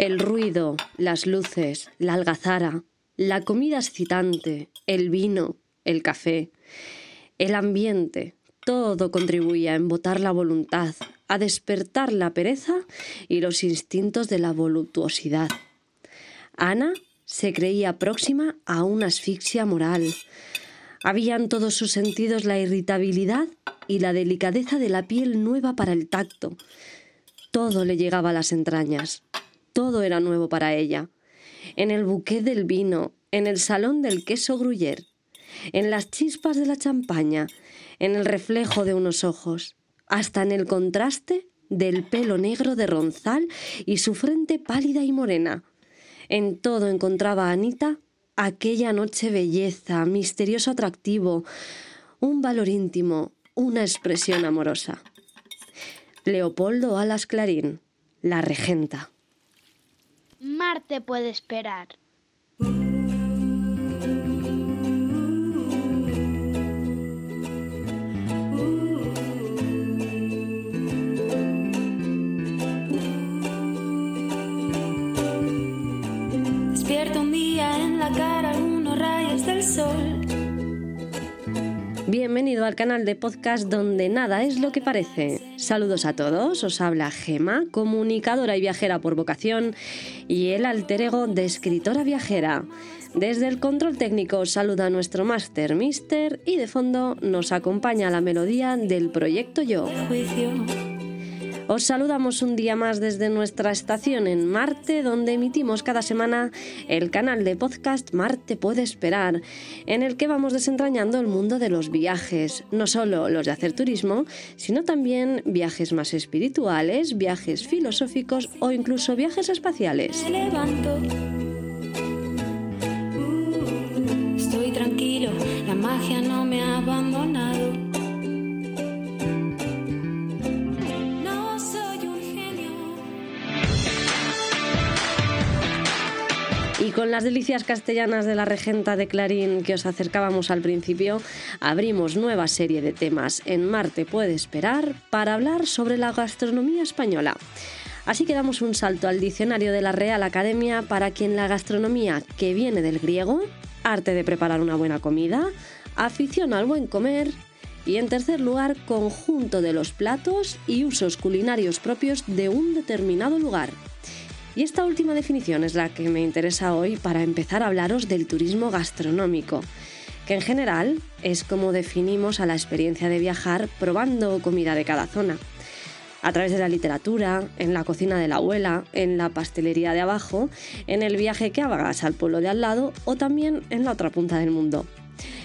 El ruido, las luces, la algazara, la comida excitante, el vino, el café, el ambiente, todo contribuía a embotar la voluntad, a despertar la pereza y los instintos de la voluptuosidad. Ana se creía próxima a una asfixia moral. Habían todos sus sentidos la irritabilidad y la delicadeza de la piel nueva para el tacto. Todo le llegaba a las entrañas. Todo era nuevo para ella. En el buquet del vino, en el salón del queso gruyer, en las chispas de la champaña, en el reflejo de unos ojos, hasta en el contraste del pelo negro de Ronzal y su frente pálida y morena. En todo encontraba a Anita aquella noche belleza, misterioso atractivo, un valor íntimo, una expresión amorosa. Leopoldo Alas Clarín, la regenta. Marte puede esperar. Bienvenido al canal de podcast donde nada es lo que parece. Saludos a todos, os habla Gema, comunicadora y viajera por vocación, y el alter ego de escritora viajera. Desde el control técnico saluda nuestro máster Mister y de fondo nos acompaña la melodía del proyecto Yo. Os saludamos un día más desde nuestra estación en Marte, donde emitimos cada semana el canal de podcast Marte puede esperar, en el que vamos desentrañando el mundo de los viajes, no solo los de hacer turismo, sino también viajes más espirituales, viajes filosóficos o incluso viajes espaciales. Estoy tranquilo, la magia no me ha abandonado. Con las delicias castellanas de la regenta de Clarín que os acercábamos al principio, abrimos nueva serie de temas en Marte puede esperar para hablar sobre la gastronomía española. Así que damos un salto al diccionario de la Real Academia para quien la gastronomía, que viene del griego, arte de preparar una buena comida, afición al buen comer y en tercer lugar, conjunto de los platos y usos culinarios propios de un determinado lugar. Y esta última definición es la que me interesa hoy para empezar a hablaros del turismo gastronómico, que en general es como definimos a la experiencia de viajar probando comida de cada zona. A través de la literatura, en la cocina de la abuela, en la pastelería de abajo, en el viaje que hagas al pueblo de al lado o también en la otra punta del mundo.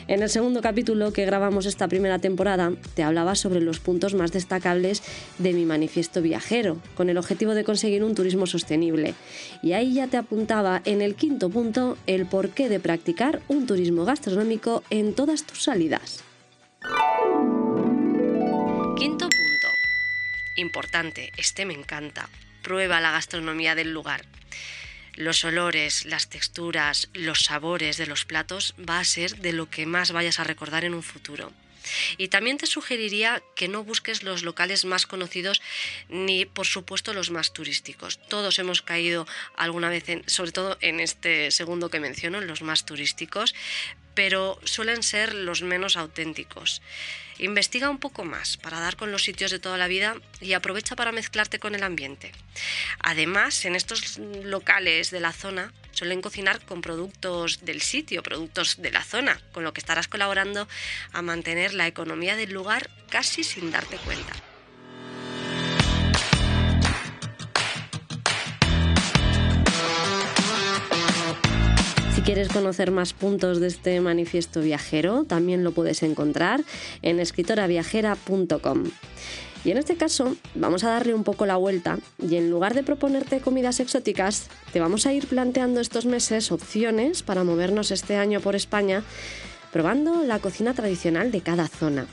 En el segundo capítulo que grabamos esta primera temporada, te hablaba sobre los puntos más destacables de mi manifiesto viajero, con el objetivo de conseguir un turismo sostenible. Y ahí ya te apuntaba en el quinto punto el porqué de practicar un turismo gastronómico en todas tus salidas. Quinto punto. Importante, este me encanta. Prueba la gastronomía del lugar los olores, las texturas, los sabores de los platos va a ser de lo que más vayas a recordar en un futuro. Y también te sugeriría que no busques los locales más conocidos ni, por supuesto, los más turísticos. Todos hemos caído alguna vez, sobre todo en este segundo que menciono, en los más turísticos, pero suelen ser los menos auténticos. Investiga un poco más para dar con los sitios de toda la vida y aprovecha para mezclarte con el ambiente. Además, en estos locales de la zona suelen cocinar con productos del sitio, productos de la zona, con lo que estarás colaborando a mantener la economía del lugar casi sin darte cuenta. Quieres conocer más puntos de este manifiesto viajero, también lo puedes encontrar en escritoraviajera.com. Y en este caso vamos a darle un poco la vuelta y en lugar de proponerte comidas exóticas, te vamos a ir planteando estos meses opciones para movernos este año por España probando la cocina tradicional de cada zona.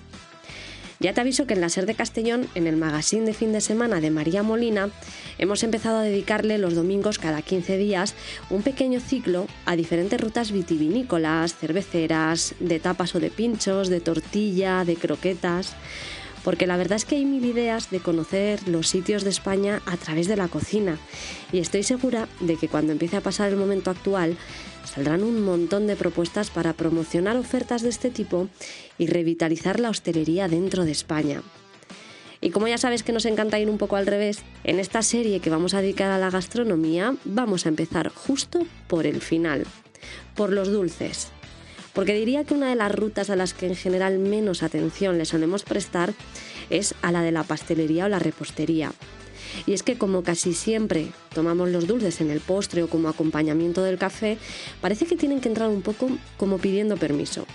Ya te aviso que en la SER de Castellón, en el magazine de fin de semana de María Molina, hemos empezado a dedicarle los domingos cada 15 días un pequeño ciclo a diferentes rutas vitivinícolas, cerveceras, de tapas o de pinchos, de tortilla, de croquetas porque la verdad es que hay mil ideas de conocer los sitios de España a través de la cocina. Y estoy segura de que cuando empiece a pasar el momento actual saldrán un montón de propuestas para promocionar ofertas de este tipo y revitalizar la hostelería dentro de España. Y como ya sabes que nos encanta ir un poco al revés, en esta serie que vamos a dedicar a la gastronomía vamos a empezar justo por el final, por los dulces. Porque diría que una de las rutas a las que en general menos atención le solemos prestar es a la de la pastelería o la repostería. Y es que como casi siempre tomamos los dulces en el postre o como acompañamiento del café, parece que tienen que entrar un poco como pidiendo permiso.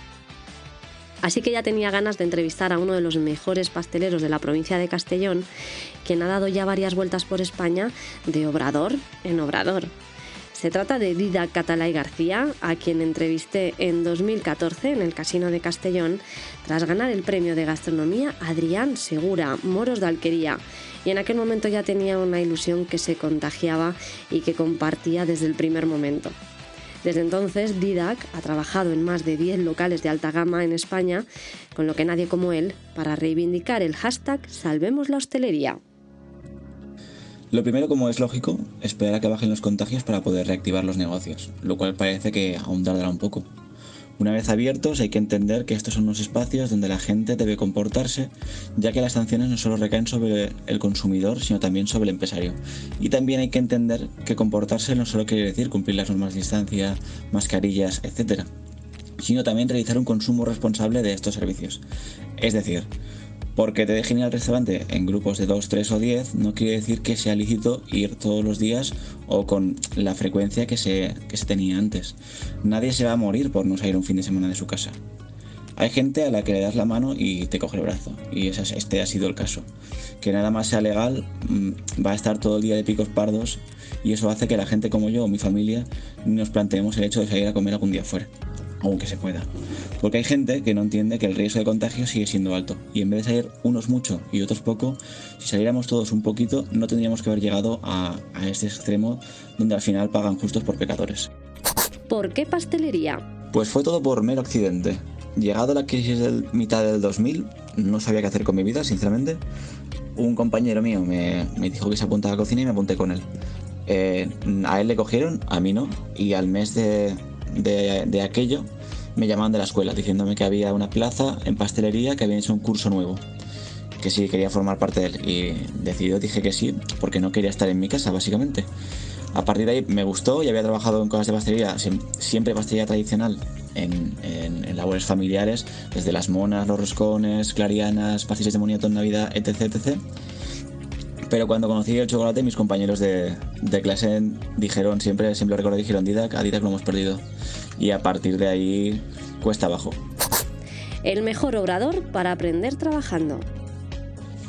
Así que ya tenía ganas de entrevistar a uno de los mejores pasteleros de la provincia de Castellón, quien ha dado ya varias vueltas por España de obrador en obrador. Se trata de Dida Catalay García, a quien entrevisté en 2014 en el Casino de Castellón, tras ganar el premio de gastronomía Adrián Segura, Moros de Alquería, y en aquel momento ya tenía una ilusión que se contagiaba y que compartía desde el primer momento. Desde entonces, Didac ha trabajado en más de 10 locales de alta gama en España, con lo que nadie como él, para reivindicar el hashtag Salvemos la hostelería. Lo primero, como es lógico, esperar a que bajen los contagios para poder reactivar los negocios, lo cual parece que aún tardará un poco. Una vez abiertos hay que entender que estos son unos espacios donde la gente debe comportarse, ya que las sanciones no solo recaen sobre el consumidor, sino también sobre el empresario. Y también hay que entender que comportarse no solo quiere decir cumplir las normas de distancia, mascarillas, etc., sino también realizar un consumo responsable de estos servicios. Es decir, porque te dejen ir al restaurante en grupos de 2, 3 o 10 no quiere decir que sea lícito ir todos los días o con la frecuencia que se, se tenía antes. Nadie se va a morir por no salir un fin de semana de su casa. Hay gente a la que le das la mano y te coge el brazo, y este ha sido el caso. Que nada más sea legal, mm, va a estar todo el día de picos pardos, y eso hace que la gente como yo o mi familia nos planteemos el hecho de salir a comer algún día fuera aunque se pueda. Porque hay gente que no entiende que el riesgo de contagio sigue siendo alto y en vez de salir unos mucho y otros poco, si saliéramos todos un poquito no tendríamos que haber llegado a, este extremo donde al final pagan justos por pecadores. ¿Por qué pastelería? Pues fue todo por mero accidente. Llegado la crisis del mitad del 2000, no sabía qué hacer con mi vida, sinceramente. Un compañero mío me, dijo que se apuntaba a la cocina y me apunté con él. Eh, a él le cogieron, a mí no, y al mes de, de, aquello, me llamaban de la escuela diciéndome que había una plaza en pastelería que había hecho un curso nuevo, que sí quería formar parte de él. Y decidido dije que sí, porque no quería estar en mi casa, básicamente. A partir de ahí me gustó y había trabajado en cosas de pastelería, siempre pastelería tradicional, en, labores familiares, desde las monas, los roscones, clarianas, pasteles de moniato en Navidad, etc, etc. Pero cuando conocí el chocolate, mis compañeros de, clase dijeron, siempre, siempre recuerdo, dijeron, Didac, a Didac lo hemos perdido. Y a partir de ahí, cuesta abajo. El mejor obrador para aprender trabajando.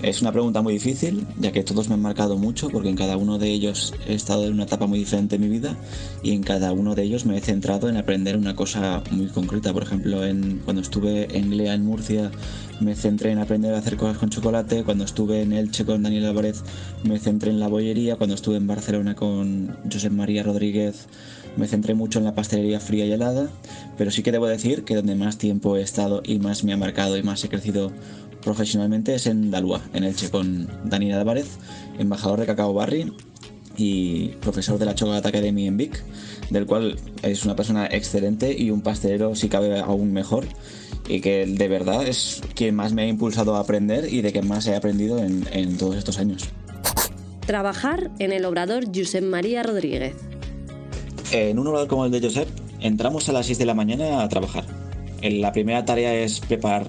Es una pregunta muy difícil, ya que todos me han marcado mucho, porque en cada uno de ellos he estado en una etapa muy diferente de mi vida y en cada uno de ellos me he centrado en aprender una cosa muy concreta. Por ejemplo, en, cuando estuve en Lea, en Murcia, me centré en aprender a hacer cosas con chocolate. Cuando estuve en Elche con Daniel Álvarez, me centré en la bollería. Cuando estuve en Barcelona con José María Rodríguez, me centré mucho en la pastelería fría y helada. Pero sí que debo decir que donde más tiempo he estado y más me ha marcado y más he crecido profesionalmente es en Dalua, en Elche, con Daniel Álvarez, embajador de Cacao Barry y profesor de la Chocolate Academy en Vic, del cual es una persona excelente y un pastelero si cabe aún mejor y que de verdad es quien más me ha impulsado a aprender y de que más he aprendido en, todos estos años. Trabajar en el obrador Josep María Rodríguez. En un obrador como el de Josep, entramos a las 6 de la mañana a trabajar. La primera tarea es preparar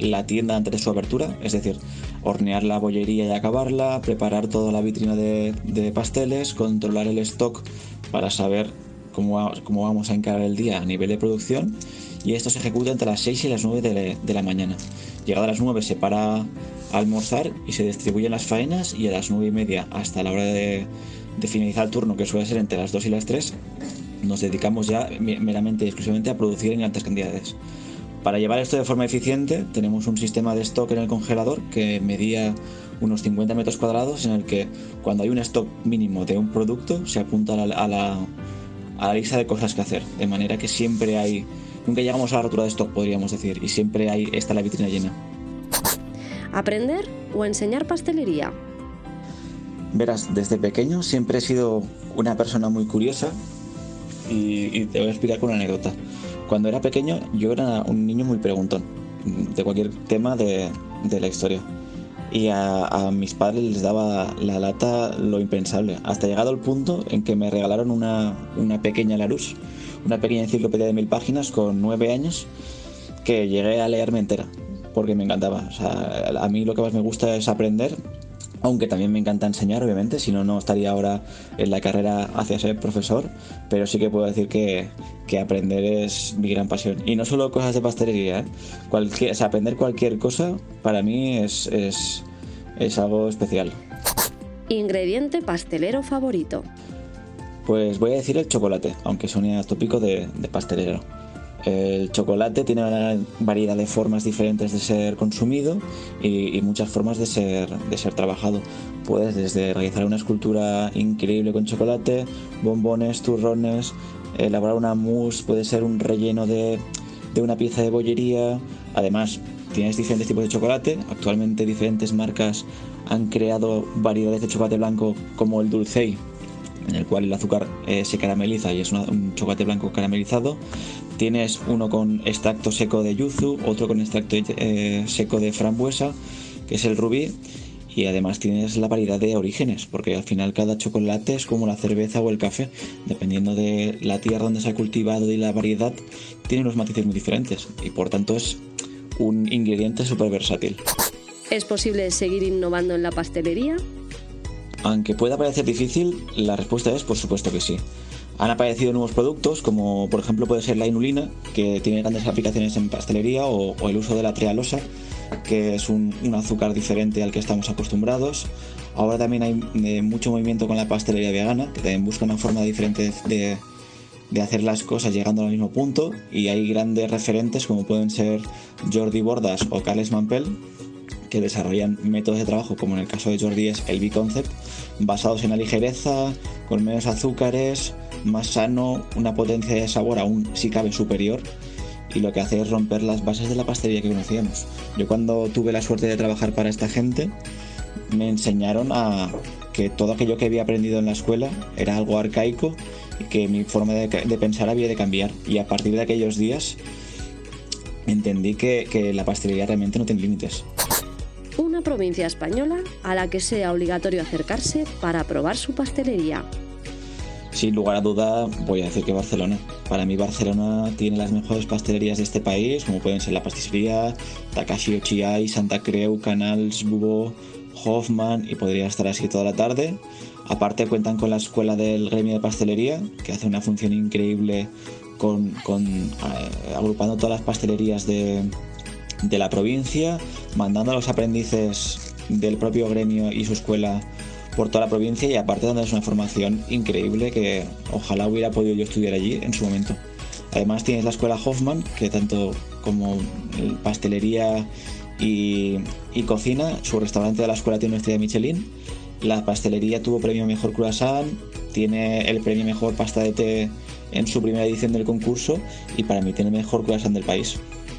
la tienda antes de su apertura, es decir, hornear la bollería y acabarla, preparar toda la vitrina de, pasteles, controlar el stock para saber cómo, vamos a encarar el día a nivel de producción y esto se ejecuta entre las 6 y las 9 de, la mañana. Llegada a las 9 se para almorzar y se distribuyen las faenas y a las 9 y media hasta la hora de, de finalizar el turno, que suele ser entre las 2 y las 3, nos dedicamos ya meramente y exclusivamente a producir en altas cantidades. Para llevar esto de forma eficiente tenemos un sistema de stock en el congelador que medía unos 50 metros cuadrados en el que cuando hay un stock mínimo de un producto se apunta a la, a la, lista de cosas que hacer. De manera que siempre hay... Nunca llegamos a la rotura de stock podríamos decir y siempre hay, está la vitrina llena. ¿Aprender o enseñar pastelería? Verás, desde pequeño siempre he sido una persona muy curiosa y, te voy a explicar con una anécdota. Cuando era pequeño yo era un niño muy preguntón de cualquier tema de, la historia. Y a, mis padres les daba la lata lo impensable, hasta llegado el punto en que me regalaron una, una pequeña Larus, una pequeña enciclopedia de mil páginas con nueve años, que llegué a leerme entera, porque me encantaba. O sea, a mí lo que más me gusta es aprender aunque también me encanta enseñar, obviamente, si no, no estaría ahora en la carrera hacia ser profesor, pero sí que puedo decir que, aprender es mi gran pasión. Y no solo cosas de pastelería, ¿eh? cualquier, aprender cualquier cosa para mí es, es, algo especial. Ingrediente pastelero favorito. Pues voy a decir el chocolate, aunque suene tópico de, de pastelero. El chocolate tiene una variedad de formas diferentes de ser consumido y, muchas formas de ser, de ser trabajado. Puedes desde realizar una escultura increíble con chocolate, bombones, turrones, elaborar una mousse, puede ser un relleno de, de una pieza de bollería. Además, tienes diferentes tipos de chocolate. Actualmente diferentes marcas han creado variedades de chocolate blanco como el Dulcey, en el cual el azúcar eh, se carameliza y es un chocolate blanco caramelizado. Tienes uno con extracto seco de yuzu, otro con extracto eh, seco de frambuesa, que es el rubí, y además tienes la variedad de orígenes, porque al final cada chocolate es como la cerveza o el café, dependiendo de la tierra donde se ha cultivado y la variedad, tiene unos matices muy diferentes, y por tanto es un ingrediente súper versátil. ¿Es posible seguir innovando en la pastelería? Aunque pueda parecer difícil, la respuesta es por supuesto que sí. Han aparecido nuevos productos, como por ejemplo puede ser la inulina, que tiene grandes aplicaciones en pastelería, o, el uso de la trealosa, que es un, azúcar diferente al que estamos acostumbrados. Ahora también hay eh, mucho movimiento con la pastelería vegana, que también busca una forma diferente de, de hacer las cosas llegando al mismo punto. Y hay grandes referentes como pueden ser Jordi Bordas o Carles Mampel, que desarrollan métodos de trabajo, como en el caso de Jordi es el B-Concept, basados en la ligereza, con menos azúcares, más sano, una potencia de sabor aún si cabe superior y lo que hace es romper las bases de la pastelería que conocíamos. Yo cuando tuve la suerte de trabajar para esta gente, me enseñaron a que todo aquello que había aprendido en la escuela era algo arcaico y que mi forma de, pensar había de cambiar. Y a partir de aquellos días entendí que, que la pastelería realmente no tiene límites. Una provincia española a la que sea obligatorio acercarse para probar su pastelería. Sin lugar a duda, voy a decir que Barcelona. Para mí Barcelona tiene las mejores pastelerías de este país, como pueden ser la pastissería, Takashi Ochiai, Santa Creu, Canals, Bubo, Hoffman y podría estar así toda la tarde. Aparte cuentan con la escuela del gremio de pastelería, que hace una función increíble con, eh, agrupando todas las pastelerías de la provincia, mandando a los aprendices del propio gremio y su escuela por toda la provincia y aparte dándoles una formación increíble que ojalá hubiera podido yo estudiar allí en su momento. Además tienes la escuela Hoffman, que tanto como pastelería y, cocina, su restaurante de la escuela tiene una estrella Michelin, la pastelería tuvo premio Mejor Croissant, tiene el premio Mejor Pasta de Té en su primera edición del concurso y para mí tiene el mejor croissant del país.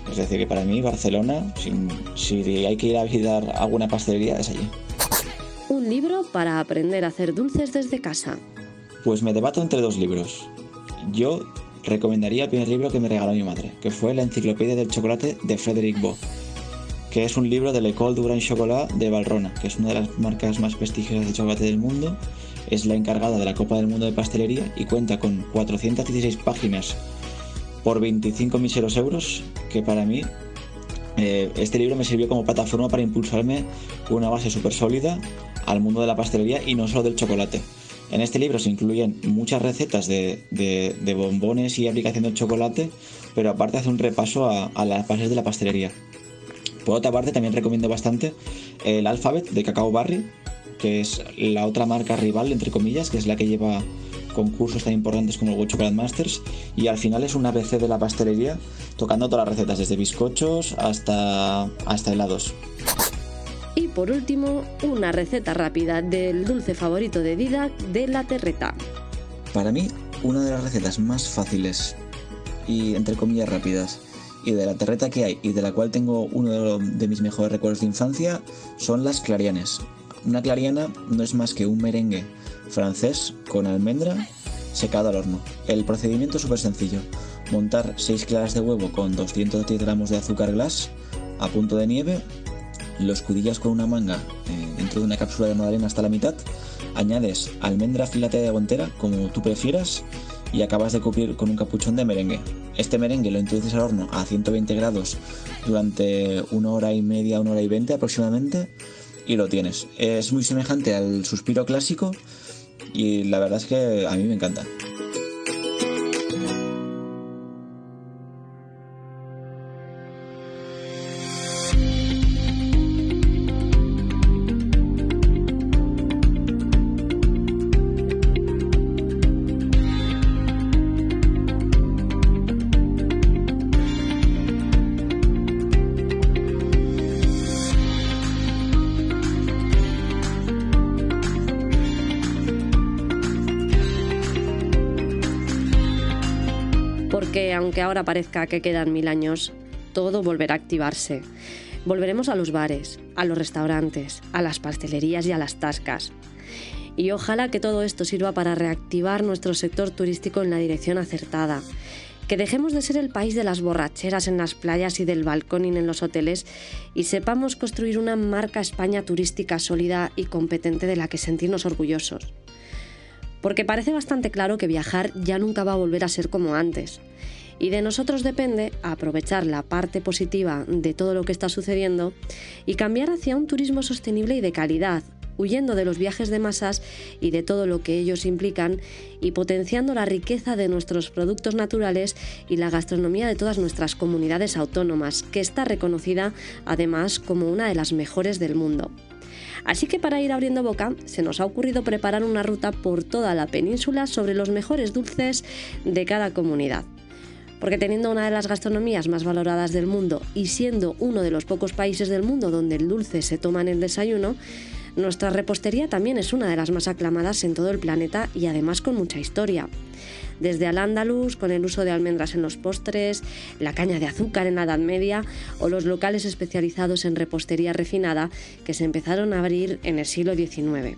Es decir, que para mí Barcelona, si, si hay que ir a visitar alguna pastelería, es allí. Un libro para aprender a hacer dulces desde casa. Pues me debato entre dos libros. Yo recomendaría el primer libro que me regaló mi madre, que fue La Enciclopedia del Chocolate de Frederick Bo, que es un libro de l'École du Grand Chocolat de Valrona, que es una de las marcas más prestigiosas de chocolate del mundo. Es la encargada de la Copa del Mundo de Pastelería y cuenta con 416 páginas por 25 miseros euros, que para mí eh, este libro me sirvió como plataforma para impulsarme una base súper sólida al mundo de la pastelería y no solo del chocolate. En este libro se incluyen muchas recetas de, bombones y aplicación del chocolate, pero aparte hace un repaso a, las bases de la pastelería. Por otra parte, también recomiendo bastante el Alphabet de Cacao Barry, que es la otra marca rival, entre comillas, que es la que lleva concursos tan importantes como el World Chocolate Masters. Y al final es un ABC de la pastelería, tocando todas las recetas, desde bizcochos hasta, hasta helados. Y por último, una receta rápida del dulce favorito de Didac de la terreta. Para mí, una de las recetas más fáciles y entre comillas rápidas y de la terreta que hay y de la cual tengo uno de, mis mejores recuerdos de infancia son las clarianes. Una clariana no es más que un merengue francés con almendra secado al horno. El procedimiento es súper sencillo. Montar 6 claras de huevo con 210 gramos de azúcar glass a punto de nieve, lo escudillas con una manga eh, dentro de una cápsula de magdalena hasta la mitad, añades almendra filatea de guantera como tú prefieras y acabas de cubrir con un capuchón de merengue. Este merengue lo introduces al horno a 120 grados durante una hora y media, una hora y veinte aproximadamente y lo tienes. Es muy semejante al suspiro clásico y la verdad es que a mí me encanta. Aunque ahora parezca que quedan mil años, todo volverá a activarse. Volveremos a los bares, a los restaurantes, a las pastelerías y a las tascas. Y ojalá que todo esto sirva para reactivar nuestro sector turístico en la dirección acertada. Que dejemos de ser el país de las borracheras en las playas y del balconing en los hoteles y sepamos construir una marca España turística sólida y competente de la que sentirnos orgullosos porque parece bastante claro que viajar ya nunca va a volver a ser como antes. Y de nosotros depende aprovechar la parte positiva de todo lo que está sucediendo y cambiar hacia un turismo sostenible y de calidad, huyendo de los viajes de masas y de todo lo que ellos implican y potenciando la riqueza de nuestros productos naturales y la gastronomía de todas nuestras comunidades autónomas, que está reconocida además como una de las mejores del mundo. Así que para ir abriendo boca, se nos ha ocurrido preparar una ruta por toda la península sobre los mejores dulces de cada comunidad. Porque teniendo una de las gastronomías más valoradas del mundo y siendo uno de los pocos países del mundo donde el dulce se toma en el desayuno, nuestra repostería también es una de las más aclamadas en todo el planeta y además con mucha historia desde al andaluz con el uso de almendras en los postres, la caña de azúcar en la Edad Media o los locales especializados en repostería refinada que se empezaron a abrir en el siglo XIX.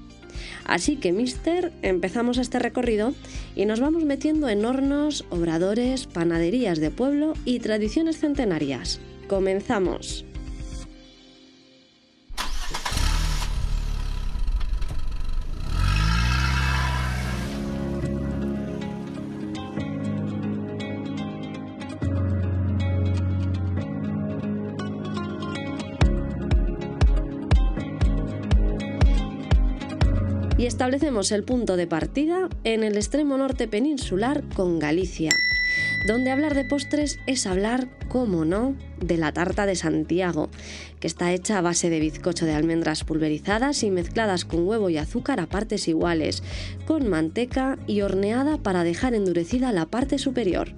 Así que, mister, empezamos este recorrido y nos vamos metiendo en hornos, obradores, panaderías de pueblo y tradiciones centenarias. Comenzamos. Y establecemos el punto de partida en el extremo norte peninsular con Galicia, donde hablar de postres es hablar, como no, de la tarta de Santiago, que está hecha a base de bizcocho de almendras pulverizadas y mezcladas con huevo y azúcar a partes iguales, con manteca y horneada para dejar endurecida la parte superior.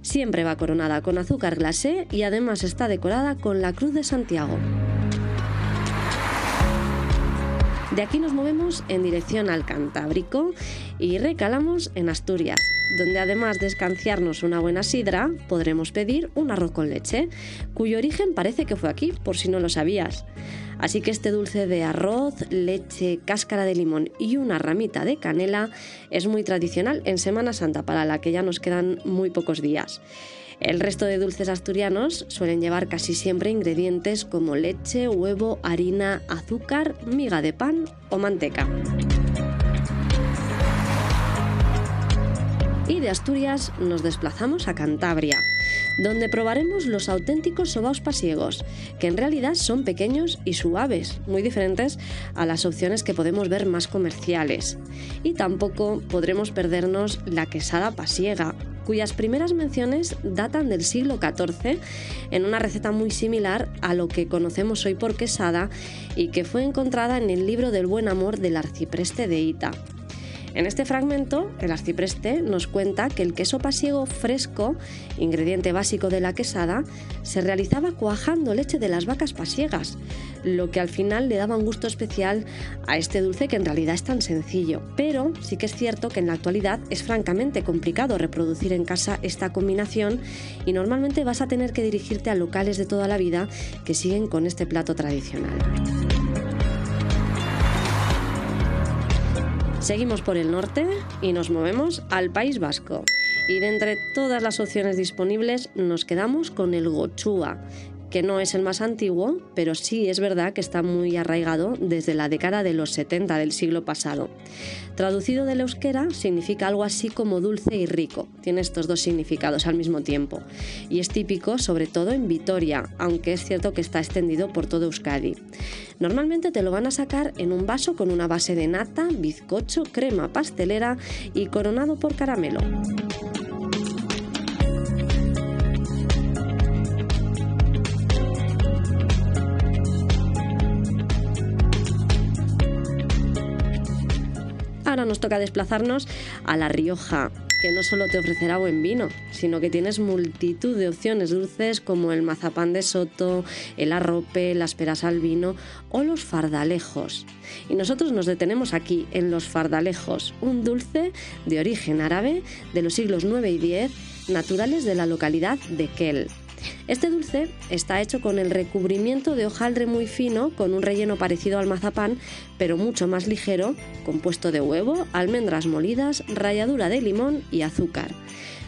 Siempre va coronada con azúcar glacé y además está decorada con la Cruz de Santiago. De aquí nos movemos en dirección al Cantábrico y recalamos en Asturias, donde además de escanciarnos una buena sidra, podremos pedir un arroz con leche, cuyo origen parece que fue aquí, por si no lo sabías. Así que este dulce de arroz, leche, cáscara de limón y una ramita de canela es muy tradicional en Semana Santa, para la que ya nos quedan muy pocos días. El resto de dulces asturianos suelen llevar casi siempre ingredientes como leche, huevo, harina, azúcar, miga de pan o manteca. Y de Asturias nos desplazamos a Cantabria, donde probaremos los auténticos sobaos pasiegos, que en realidad son pequeños y suaves, muy diferentes a las opciones que podemos ver más comerciales. Y tampoco podremos perdernos la quesada pasiega, cuyas primeras menciones datan del siglo XIV en una receta muy similar a lo que conocemos hoy por quesada y que fue encontrada en el libro del buen amor del arcipreste de Ita. En este fragmento, el arcipreste nos cuenta que el queso pasiego fresco, ingrediente básico de la quesada, se realizaba cuajando leche de las vacas pasiegas, lo que al final le daba un gusto especial a este dulce que en realidad es tan sencillo. Pero sí que es cierto que en la actualidad es francamente complicado reproducir en casa esta combinación y normalmente vas a tener que dirigirte a locales de toda la vida que siguen con este plato tradicional. Seguimos por el norte y nos movemos al País Vasco. Y de entre todas las opciones disponibles nos quedamos con el gochúa, que no es el más antiguo, pero sí es verdad que está muy arraigado desde la década de los 70 del siglo pasado. Traducido del euskera significa algo así como dulce y rico. Tiene estos dos significados al mismo tiempo. Y es típico sobre todo en Vitoria, aunque es cierto que está extendido por todo Euskadi. Normalmente te lo van a sacar en un vaso con una base de nata, bizcocho, crema pastelera y coronado por caramelo. Ahora nos toca desplazarnos a La Rioja, que no solo te ofrecerá buen vino, sino que tienes multitud de opciones dulces como el mazapán de soto, el arrope, las peras al vino o los fardalejos. Y nosotros nos detenemos aquí en los fardalejos, un dulce de origen árabe de los siglos 9 y 10, naturales de la localidad de Kel. Este dulce está hecho con el recubrimiento de hojaldre muy fino, con un relleno parecido al mazapán, pero mucho más ligero, compuesto de huevo, almendras molidas, ralladura de limón y azúcar.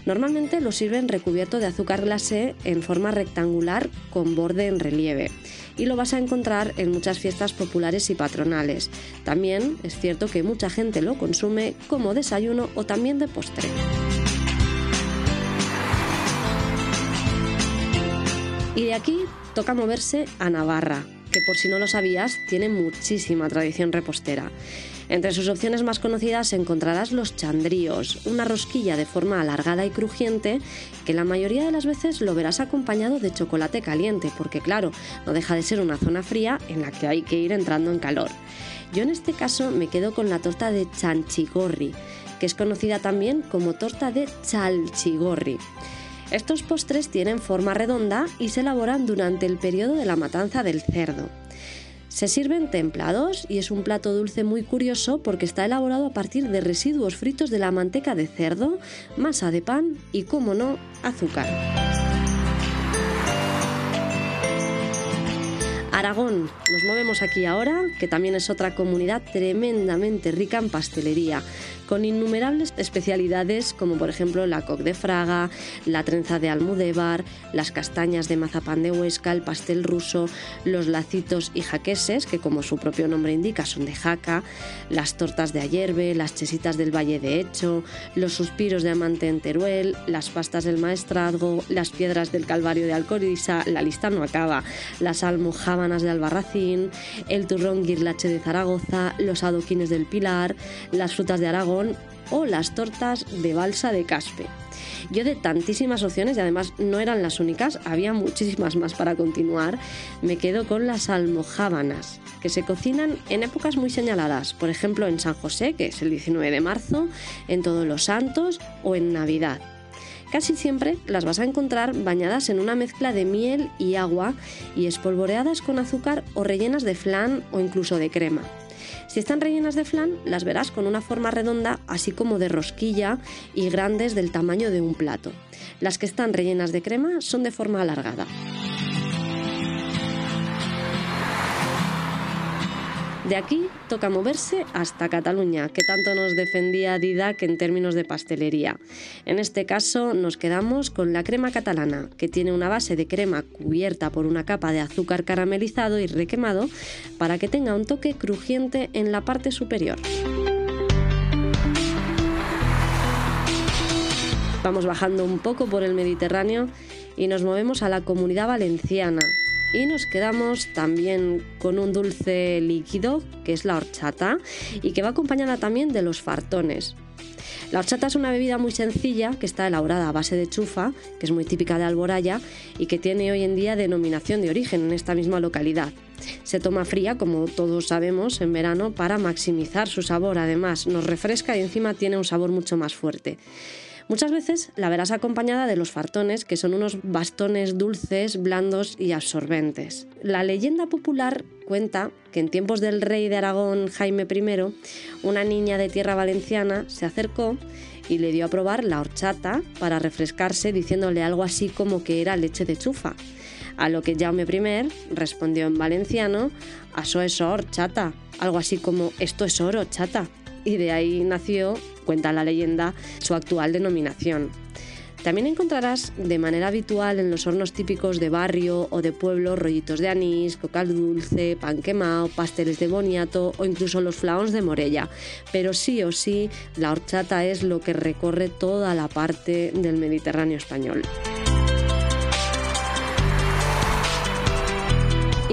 Normalmente lo sirven recubierto de azúcar glacé en forma rectangular con borde en relieve y lo vas a encontrar en muchas fiestas populares y patronales. También es cierto que mucha gente lo consume como desayuno o también de postre. Y de aquí toca moverse a Navarra, que por si no lo sabías, tiene muchísima tradición repostera. Entre sus opciones más conocidas encontrarás los chandríos, una rosquilla de forma alargada y crujiente que la mayoría de las veces lo verás acompañado de chocolate caliente, porque claro, no deja de ser una zona fría en la que hay que ir entrando en calor. Yo en este caso me quedo con la torta de chanchigorri, que es conocida también como torta de chalchigorri. Estos postres tienen forma redonda y se elaboran durante el periodo de la matanza del cerdo. Se sirven templados y es un plato dulce muy curioso porque está elaborado a partir de residuos fritos de la manteca de cerdo, masa de pan y, como no, azúcar. Aragón, nos movemos aquí ahora, que también es otra comunidad tremendamente rica en pastelería con innumerables especialidades como por ejemplo la coque de Fraga, la trenza de Almudévar, las castañas de mazapán de Huesca, el pastel ruso, los lacitos y jaqueses, que como su propio nombre indica son de jaca, las tortas de ayerbe, las chesitas del Valle de Hecho, los suspiros de Amante en Teruel, las pastas del Maestrazgo, las piedras del Calvario de Alcoriza, la lista no acaba, las de Albarracín, el turrón guirlache de Zaragoza, los adoquines del Pilar, las frutas de Aragón, o las tortas de balsa de caspe. Yo de tantísimas opciones, y además no eran las únicas, había muchísimas más para continuar, me quedo con las almojábanas, que se cocinan en épocas muy señaladas, por ejemplo en San José, que es el 19 de marzo, en Todos los Santos o en Navidad. Casi siempre las vas a encontrar bañadas en una mezcla de miel y agua y espolvoreadas con azúcar o rellenas de flan o incluso de crema. Si están rellenas de flan, las verás con una forma redonda, así como de rosquilla y grandes del tamaño de un plato. Las que están rellenas de crema son de forma alargada. De aquí toca moverse hasta Cataluña, que tanto nos defendía Didac en términos de pastelería. En este caso nos quedamos con la crema catalana, que tiene una base de crema cubierta por una capa de azúcar caramelizado y requemado para que tenga un toque crujiente en la parte superior. Vamos bajando un poco por el Mediterráneo y nos movemos a la comunidad valenciana, y nos quedamos también con un dulce líquido que es la horchata y que va acompañada también de los fartones. La horchata es una bebida muy sencilla que está elaborada a base de chufa, que es muy típica de Alboraya y que tiene hoy en día denominación de origen en esta misma localidad. Se toma fría, como todos sabemos, en verano para maximizar su sabor. Además, nos refresca y encima tiene un sabor mucho más fuerte. Muchas veces la verás acompañada de los fartones, que son unos bastones dulces, blandos y absorbentes. La leyenda popular cuenta que en tiempos del rey de Aragón Jaime I, una niña de tierra valenciana se acercó y le dio a probar la horchata para refrescarse diciéndole algo así como que era leche de chufa. A lo que Jaume I respondió en valenciano, eso es horchata, algo así como esto es oro, chata. Y de ahí nació, cuenta la leyenda, su actual denominación. También encontrarás de manera habitual en los hornos típicos de barrio o de pueblo rollitos de anís, cocal dulce, pan quemado, pasteles de boniato o incluso los flaons de morella. Pero sí o sí, la horchata es lo que recorre toda la parte del Mediterráneo español.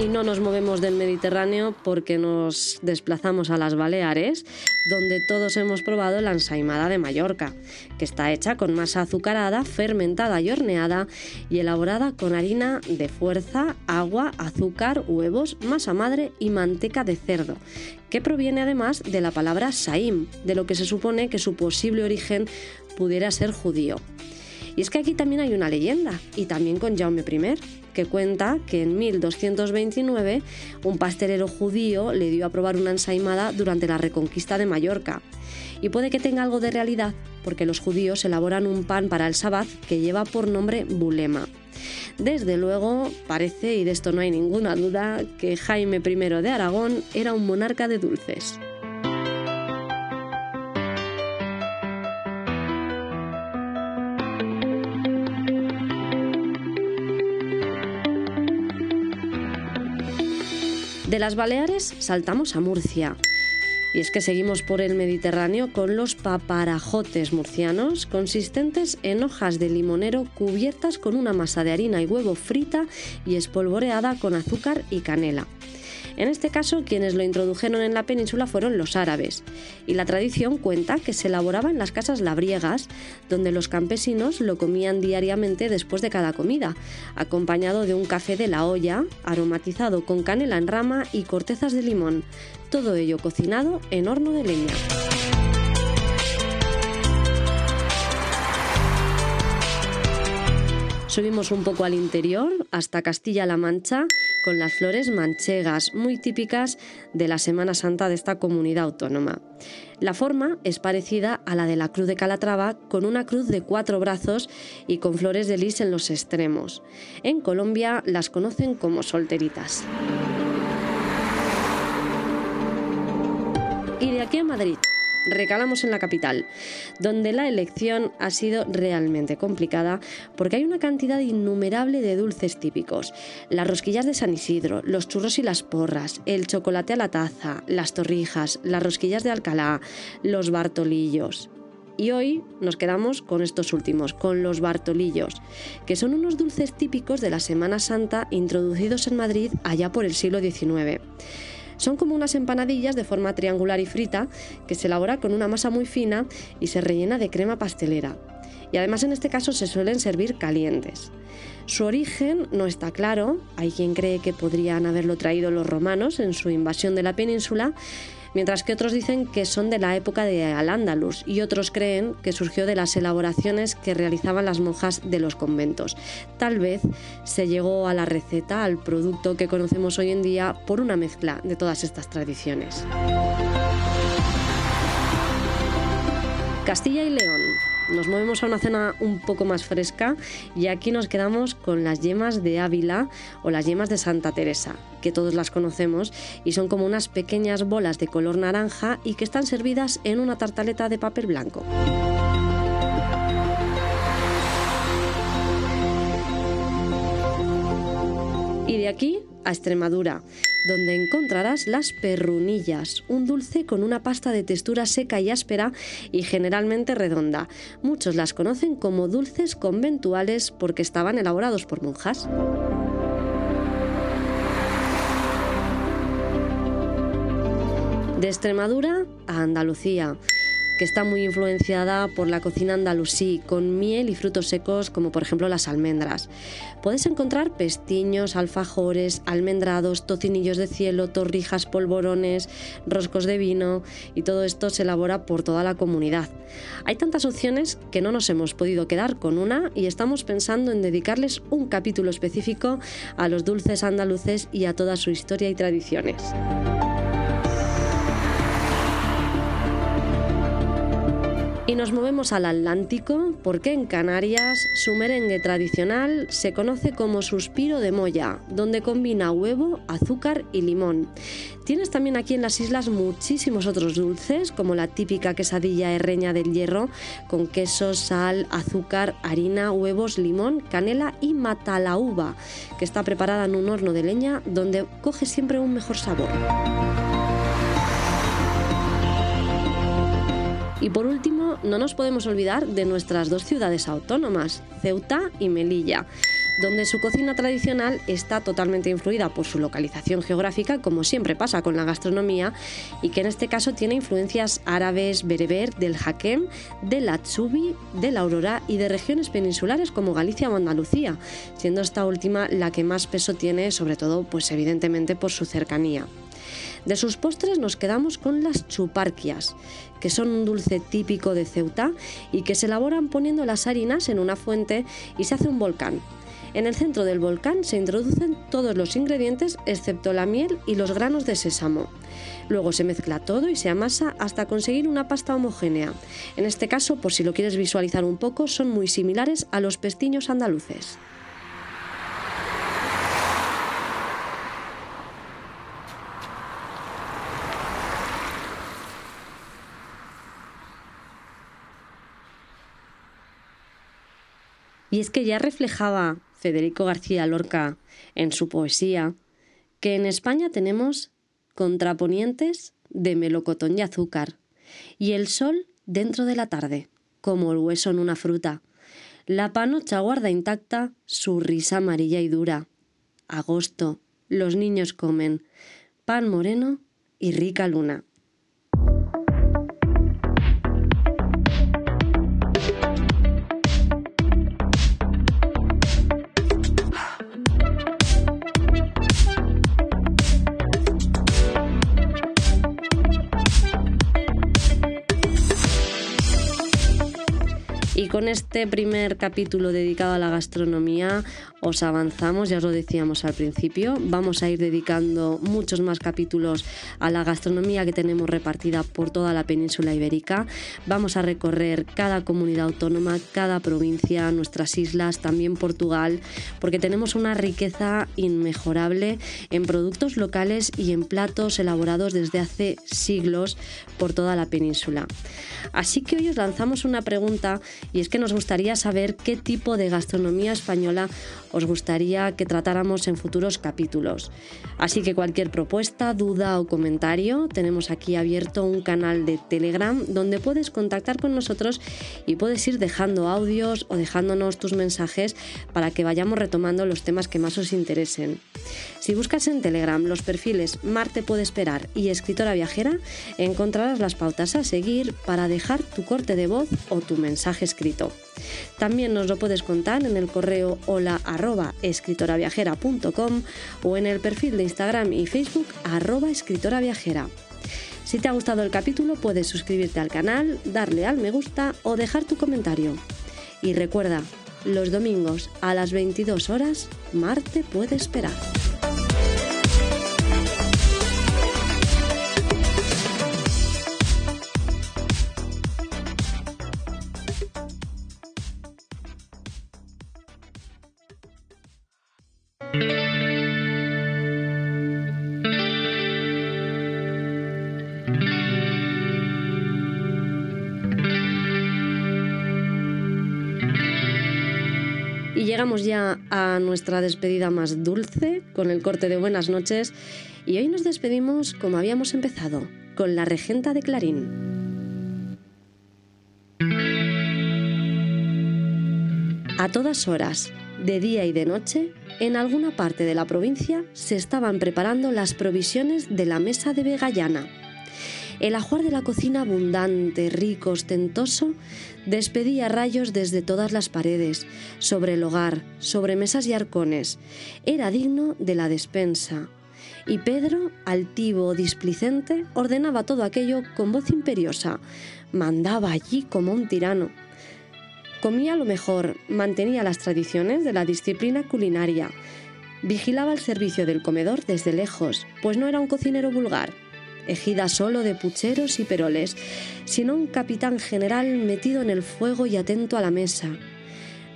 Y no nos movemos del Mediterráneo porque nos desplazamos a las Baleares, donde todos hemos probado la ensaimada de Mallorca, que está hecha con masa azucarada, fermentada y horneada y elaborada con harina de fuerza, agua, azúcar, huevos, masa madre y manteca de cerdo, que proviene además de la palabra saim, de lo que se supone que su posible origen pudiera ser judío. Y es que aquí también hay una leyenda, y también con Jaume I, que cuenta que en 1229 un pastelero judío le dio a probar una ensaimada durante la reconquista de Mallorca. Y puede que tenga algo de realidad, porque los judíos elaboran un pan para el sabbat que lleva por nombre bulema. Desde luego, parece, y de esto no hay ninguna duda, que Jaime I de Aragón era un monarca de dulces. De las Baleares saltamos a Murcia. Y es que seguimos por el Mediterráneo con los paparajotes murcianos, consistentes en hojas de limonero cubiertas con una masa de harina y huevo frita y espolvoreada con azúcar y canela. En este caso, quienes lo introdujeron en la península fueron los árabes, y la tradición cuenta que se elaboraba en las casas labriegas, donde los campesinos lo comían diariamente después de cada comida, acompañado de un café de la olla, aromatizado con canela en rama y cortezas de limón, todo ello cocinado en horno de leña. Subimos un poco al interior, hasta Castilla-La Mancha, con las flores manchegas, muy típicas de la Semana Santa de esta comunidad autónoma. La forma es parecida a la de la Cruz de Calatrava, con una cruz de cuatro brazos y con flores de lis en los extremos. En Colombia las conocen como solteritas. Y de aquí a Madrid recalamos en la capital, donde la elección ha sido realmente complicada porque hay una cantidad innumerable de dulces típicos. Las rosquillas de San Isidro, los churros y las porras, el chocolate a la taza, las torrijas, las rosquillas de Alcalá, los bartolillos. Y hoy nos quedamos con estos últimos, con los bartolillos, que son unos dulces típicos de la Semana Santa introducidos en Madrid allá por el siglo XIX. Son como unas empanadillas de forma triangular y frita que se elabora con una masa muy fina y se rellena de crema pastelera. Y además en este caso se suelen servir calientes. Su origen no está claro, hay quien cree que podrían haberlo traído los romanos en su invasión de la península mientras que otros dicen que son de la época de Al-Ándalus y otros creen que surgió de las elaboraciones que realizaban las monjas de los conventos. Tal vez se llegó a la receta, al producto que conocemos hoy en día, por una mezcla de todas estas tradiciones. Castilla y León nos movemos a una zona un poco más fresca y aquí nos quedamos con las yemas de Ávila o las yemas de Santa Teresa, que todos las conocemos y son como unas pequeñas bolas de color naranja y que están servidas en una tartaleta de papel blanco. Y de aquí a Extremadura, donde encontrarás las perrunillas, un dulce con una pasta de textura seca y áspera y generalmente redonda. Muchos las conocen como dulces conventuales porque estaban elaborados por monjas. De Extremadura a Andalucía que está muy influenciada por la cocina andalusí, con miel y frutos secos como por ejemplo las almendras. Puedes encontrar pestiños, alfajores, almendrados, tocinillos de cielo, torrijas, polvorones, roscos de vino y todo esto se elabora por toda la comunidad. Hay tantas opciones que no nos hemos podido quedar con una y estamos pensando en dedicarles un capítulo específico a los dulces andaluces y a toda su historia y tradiciones. Y nos movemos al Atlántico porque en Canarias su merengue tradicional se conoce como suspiro de molla, donde combina huevo, azúcar y limón. Tienes también aquí en las islas muchísimos otros dulces, como la típica quesadilla herreña del hierro, con queso, sal, azúcar, harina, huevos, limón, canela y matalauba, que está preparada en un horno de leña donde coge siempre un mejor sabor. Y por último, no nos podemos olvidar de nuestras dos ciudades autónomas, Ceuta y Melilla donde su cocina tradicional está totalmente influida por su localización geográfica, como siempre pasa con la gastronomía, y que en este caso tiene influencias árabes, bereber, del jaquem, del atsubi, de la aurora y de regiones peninsulares como Galicia o Andalucía, siendo esta última la que más peso tiene, sobre todo, pues evidentemente por su cercanía. De sus postres nos quedamos con las chuparquias, que son un dulce típico de Ceuta y que se elaboran poniendo las harinas en una fuente y se hace un volcán. En el centro del volcán se introducen todos los ingredientes excepto la miel y los granos de sésamo. Luego se mezcla todo y se amasa hasta conseguir una pasta homogénea. En este caso, por si lo quieres visualizar un poco, son muy similares a los pestiños andaluces. Y es que ya reflejaba Federico García Lorca en su poesía que en España tenemos contraponientes de melocotón y azúcar, y el sol dentro de la tarde, como el hueso en una fruta. La panocha guarda intacta su risa amarilla y dura. Agosto, los niños comen pan moreno y rica luna. Con este primer capítulo dedicado a la gastronomía os avanzamos, ya os lo decíamos al principio, vamos a ir dedicando muchos más capítulos a la gastronomía que tenemos repartida por toda la península ibérica. Vamos a recorrer cada comunidad autónoma, cada provincia, nuestras islas, también Portugal, porque tenemos una riqueza inmejorable en productos locales y en platos elaborados desde hace siglos por toda la península. Así que hoy os lanzamos una pregunta y es que nos gustaría saber qué tipo de gastronomía española os gustaría que tratáramos en futuros capítulos. Así que cualquier propuesta, duda o comentario, tenemos aquí abierto un canal de Telegram donde puedes contactar con nosotros y puedes ir dejando audios o dejándonos tus mensajes para que vayamos retomando los temas que más os interesen. Si buscas en Telegram los perfiles Marte puede esperar y Escritora Viajera, encontrarás las pautas a seguir para dejar tu corte de voz o tu mensaje escrito. También nos lo puedes contar en el correo hola o en el perfil de Instagram y Facebook arroba escritoraviajera. Si te ha gustado el capítulo puedes suscribirte al canal, darle al me gusta o dejar tu comentario. Y recuerda, los domingos a las 22 horas, Marte puede esperar. Nuestra despedida más dulce con el corte de buenas noches y hoy nos despedimos como habíamos empezado, con la regenta de Clarín. A todas horas, de día y de noche, en alguna parte de la provincia se estaban preparando las provisiones de la mesa de Vegallana. El ajuar de la cocina abundante, rico, ostentoso, despedía rayos desde todas las paredes, sobre el hogar, sobre mesas y arcones. Era digno de la despensa. Y Pedro, altivo, displicente, ordenaba todo aquello con voz imperiosa. Mandaba allí como un tirano. Comía lo mejor, mantenía las tradiciones de la disciplina culinaria, vigilaba el servicio del comedor desde lejos, pues no era un cocinero vulgar, ejida solo de pucheros y peroles, sino un capitán general metido en el fuego y atento a la mesa.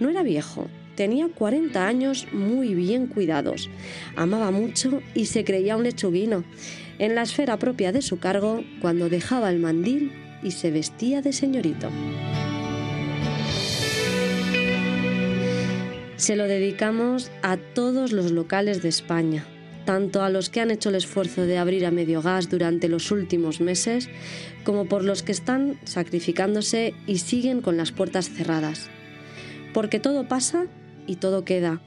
No era viejo, tenía 40 años muy bien cuidados, amaba mucho y se creía un lechuguino, en la esfera propia de su cargo cuando dejaba el mandil y se vestía de señorito. Se lo dedicamos a todos los locales de España, tanto a los que han hecho el esfuerzo de abrir a medio gas durante los últimos meses, como por los que están sacrificándose y siguen con las puertas cerradas. Porque todo pasa y todo queda.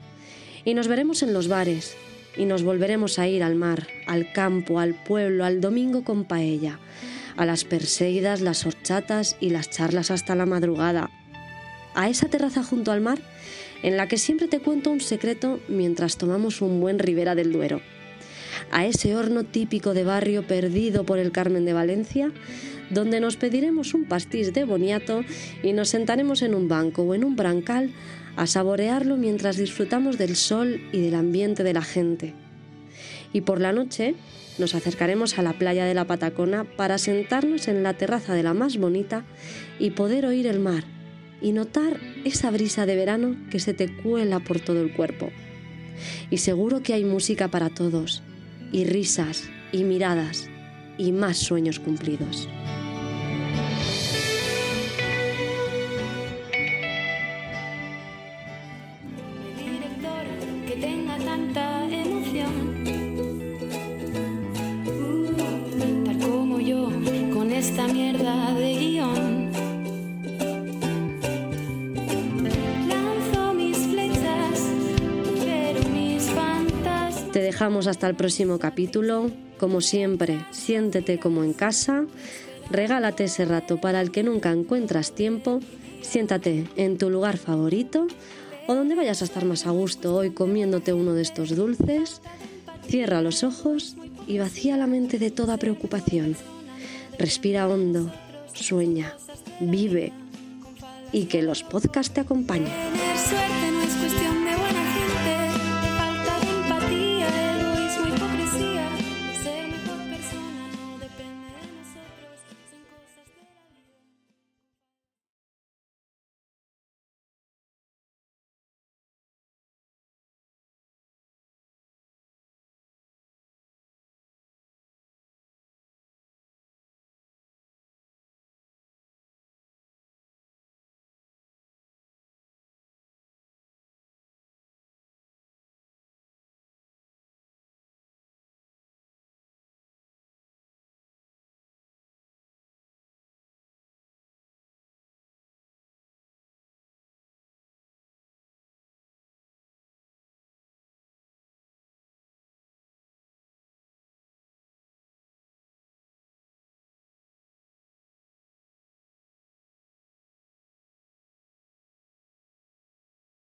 Y nos veremos en los bares, y nos volveremos a ir al mar, al campo, al pueblo, al domingo con paella, a las perseguidas, las horchatas y las charlas hasta la madrugada. A esa terraza junto al mar en la que siempre te cuento un secreto mientras tomamos un buen Ribera del Duero. A ese horno típico de barrio perdido por el Carmen de Valencia, donde nos pediremos un pastis de boniato y nos sentaremos en un banco o en un brancal a saborearlo mientras disfrutamos del sol y del ambiente de la gente. Y por la noche nos acercaremos a la playa de la Patacona para sentarnos en la terraza de la más bonita y poder oír el mar y notar esa brisa de verano que se te cuela por todo el cuerpo. Y seguro que hay música para todos, y risas, y miradas, y más sueños cumplidos. Hasta el próximo capítulo. Como siempre, siéntete como en casa. Regálate ese rato para el que nunca encuentras tiempo. Siéntate en tu lugar favorito o donde vayas a estar más a gusto hoy comiéndote uno de estos dulces. Cierra los ojos y vacía la mente de toda preocupación. Respira hondo, sueña, vive y que los podcasts te acompañen.